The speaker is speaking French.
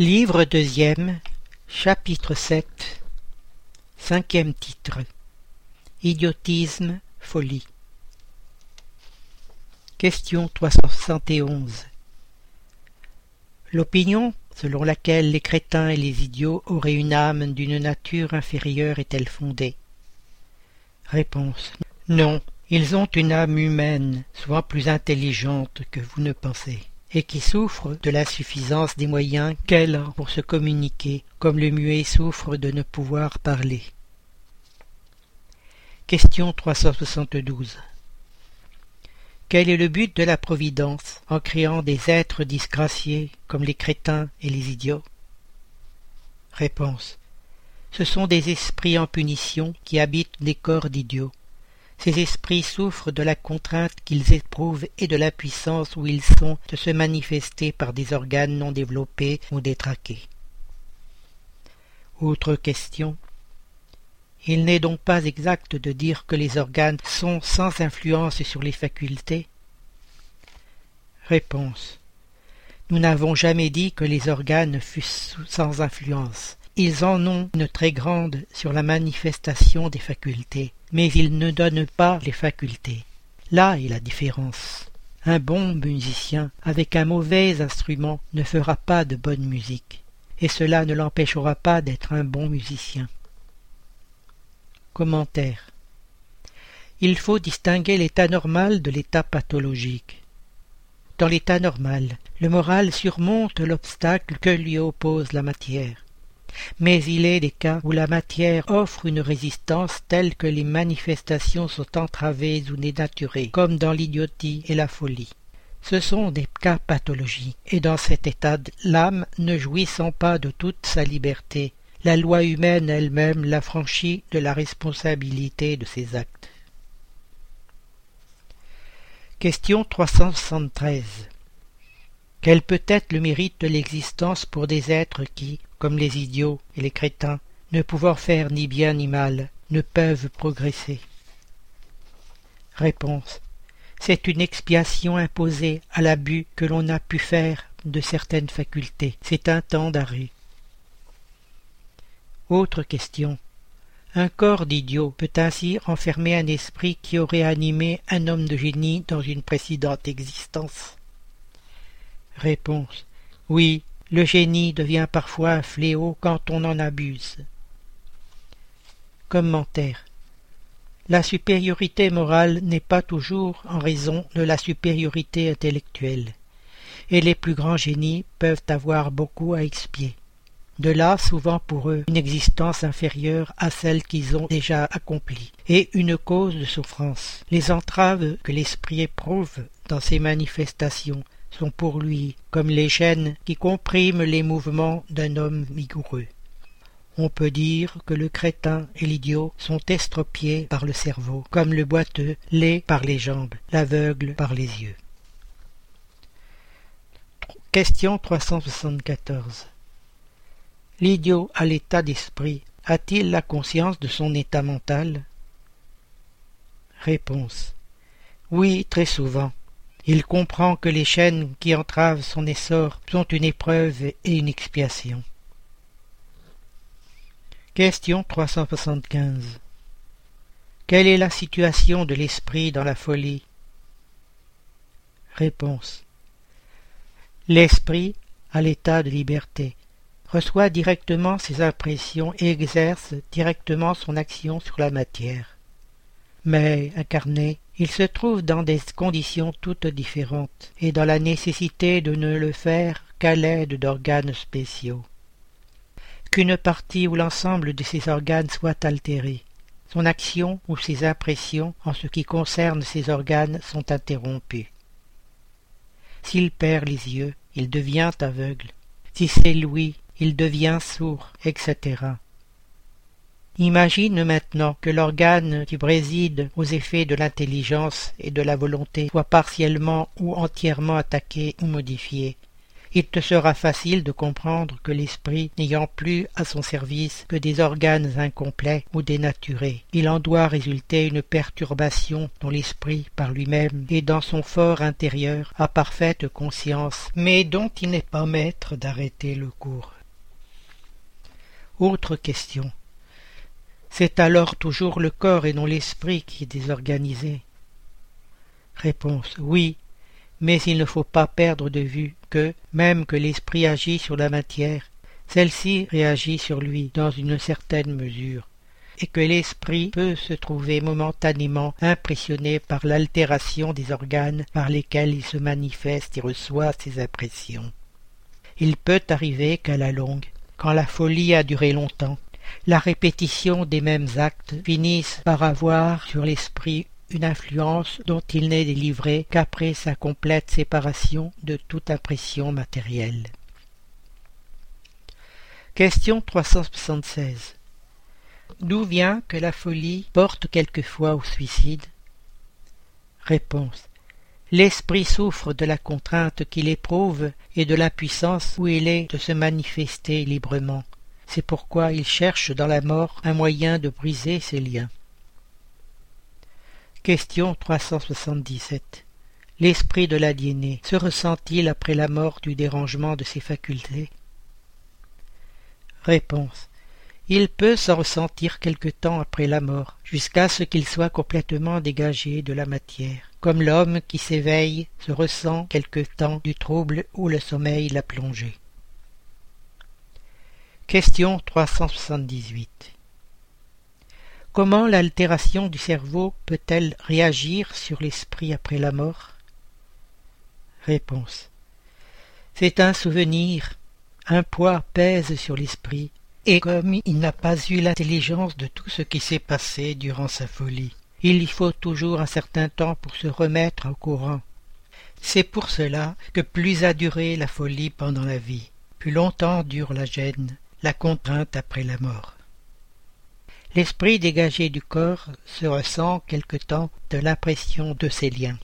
Livre deuxième, chapitre 7 Cinquième titre. Idiotisme, folie. Question 371 L'opinion selon laquelle les crétins et les idiots auraient une âme d'une nature inférieure est-elle fondée? Réponse. Non, ils ont une âme humaine, souvent plus intelligente que vous ne pensez et qui souffre de l'insuffisance des moyens qu'elle a pour se communiquer, comme le muet souffre de ne pouvoir parler. Question 372 Quel est le but de la Providence en créant des êtres disgraciés comme les crétins et les idiots? Réponse Ce sont des esprits en punition qui habitent des corps d'idiots. Ces esprits souffrent de la contrainte qu'ils éprouvent et de l'impuissance où ils sont de se manifester par des organes non développés ou détraqués. Autre question. Il n'est donc pas exact de dire que les organes sont sans influence sur les facultés? Réponse. Nous n'avons jamais dit que les organes fussent sans influence. Ils en ont une très grande sur la manifestation des facultés, mais ils ne donnent pas les facultés. Là est la différence. Un bon musicien avec un mauvais instrument ne fera pas de bonne musique, et cela ne l'empêchera pas d'être un bon musicien. Commentaire. Il faut distinguer l'état normal de l'état pathologique. Dans l'état normal, le moral surmonte l'obstacle que lui oppose la matière mais il est des cas où la matière offre une résistance telle que les manifestations sont entravées ou dénaturées, comme dans l'idiotie et la folie. Ce sont des cas pathologiques, et dans cet état l'âme, ne jouissant pas de toute sa liberté, la loi humaine elle-même l'affranchit de la responsabilité de ses actes. Question 373 Quel peut être le mérite de l'existence pour des êtres qui, comme les idiots et les crétins, ne pouvant faire ni bien ni mal, ne peuvent progresser. Réponse. C'est une expiation imposée à l'abus que l'on a pu faire de certaines facultés. C'est un temps d'arrêt. Autre question. Un corps d'idiot peut ainsi renfermer un esprit qui aurait animé un homme de génie dans une précédente existence? Réponse. Oui, le génie devient parfois un fléau quand on en abuse. Commentaire. La supériorité morale n'est pas toujours en raison de la supériorité intellectuelle, et les plus grands génies peuvent avoir beaucoup à expier. De là souvent pour eux une existence inférieure à celle qu'ils ont déjà accomplie, et une cause de souffrance. Les entraves que l'esprit éprouve dans ces manifestations sont pour lui comme les chaînes qui compriment les mouvements d'un homme vigoureux. On peut dire que le crétin et l'idiot sont estropiés par le cerveau, comme le boiteux l'est par les jambes, l'aveugle par les yeux. Question 374 L'idiot à l'état d'esprit a-t-il la conscience de son état mental? Réponse Oui, très souvent. Il comprend que les chaînes qui entravent son essor sont une épreuve et une expiation. Question 375 Quelle est la situation de l'esprit dans la folie? Réponse L'esprit, à l'état de liberté, reçoit directement ses impressions et exerce directement son action sur la matière. Mais, incarné, il se trouve dans des conditions toutes différentes, et dans la nécessité de ne le faire qu'à l'aide d'organes spéciaux. Qu'une partie ou l'ensemble de ces organes soit altéré, son action ou ses impressions en ce qui concerne ces organes sont interrompues. S'il perd les yeux, il devient aveugle. Si c'est l'ouïe, il devient sourd, etc. Imagine maintenant que l'organe qui préside aux effets de l'intelligence et de la volonté soit partiellement ou entièrement attaqué ou modifié. il te sera facile de comprendre que l'esprit n'ayant plus à son service que des organes incomplets ou dénaturés, il en doit résulter une perturbation dont l'esprit par lui-même et dans son fort intérieur a parfaite conscience, mais dont il n'est pas maître d'arrêter le cours. Autre question. C'est alors toujours le corps et non l'esprit qui est désorganisé. Réponse. Oui, mais il ne faut pas perdre de vue que, même que l'esprit agit sur la matière, celle-ci réagit sur lui dans une certaine mesure, et que l'esprit peut se trouver momentanément impressionné par l'altération des organes par lesquels il se manifeste et reçoit ses impressions. Il peut arriver qu'à la longue, quand la folie a duré longtemps, la répétition des mêmes actes finisse par avoir sur l'esprit une influence dont il n'est délivré qu'après sa complète séparation de toute impression matérielle. Question 376. D'où vient que la folie porte quelquefois au suicide? Réponse. L'esprit souffre de la contrainte qu'il éprouve et de l'impuissance où il est de se manifester librement. C'est pourquoi il cherche dans la mort un moyen de briser ses liens. Question 377. L'esprit de l'aliéné se ressent-il après la mort du dérangement de ses facultés? Réponse. Il peut s'en ressentir quelque temps après la mort, jusqu'à ce qu'il soit complètement dégagé de la matière, comme l'homme qui s'éveille se ressent quelque temps du trouble où le sommeil l'a plongé. Question 378. Comment l'altération du cerveau peut-elle réagir sur l'esprit après la mort? Réponse. C'est un souvenir, un poids pèse sur l'esprit, et comme il n'a pas eu l'intelligence de tout ce qui s'est passé durant sa folie, il y faut toujours un certain temps pour se remettre au courant. C'est pour cela que plus a duré la folie pendant la vie, plus longtemps dure la gêne, la contrainte après la mort. L'esprit dégagé du corps se ressent quelque temps de l'impression de ses liens.